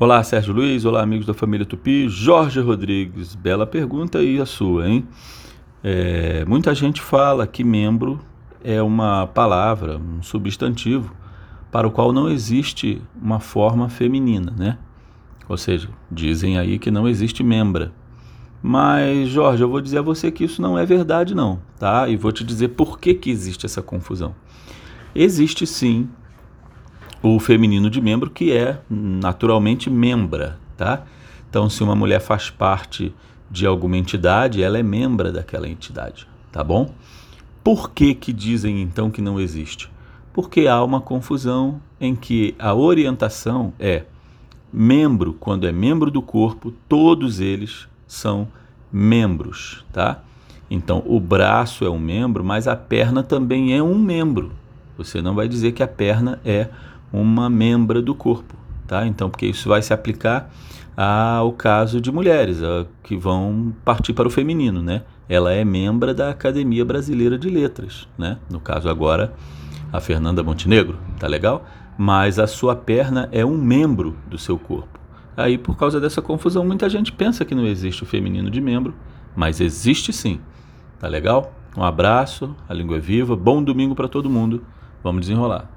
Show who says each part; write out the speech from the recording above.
Speaker 1: Olá, Sérgio Luiz. Olá, amigos da família Tupi. Jorge Rodrigues, bela pergunta e a sua, hein? É, muita gente fala que membro é uma palavra, um substantivo, para o qual não existe uma forma feminina, né? Ou seja, dizem aí que não existe membra. Mas, Jorge, eu vou dizer a você que isso não é verdade, não, tá? E vou te dizer por que, que existe essa confusão. Existe sim o feminino de membro, que é naturalmente membra, tá? Então, se uma mulher faz parte de alguma entidade, ela é membra daquela entidade, tá bom? Por que que dizem então que não existe? Porque há uma confusão em que a orientação é membro, quando é membro do corpo, todos eles são membros, tá? Então, o braço é um membro, mas a perna também é um membro. Você não vai dizer que a perna é uma membra do corpo, tá? Então, porque isso vai se aplicar ao caso de mulheres que vão partir para o feminino, né? Ela é membra da Academia Brasileira de Letras, né? No caso agora, a Fernanda Montenegro, tá legal? Mas a sua perna é um membro do seu corpo. Aí, por causa dessa confusão, muita gente pensa que não existe o feminino de membro, mas existe sim. Tá legal? Um abraço, a língua é viva, bom domingo para todo mundo. Vamos desenrolar.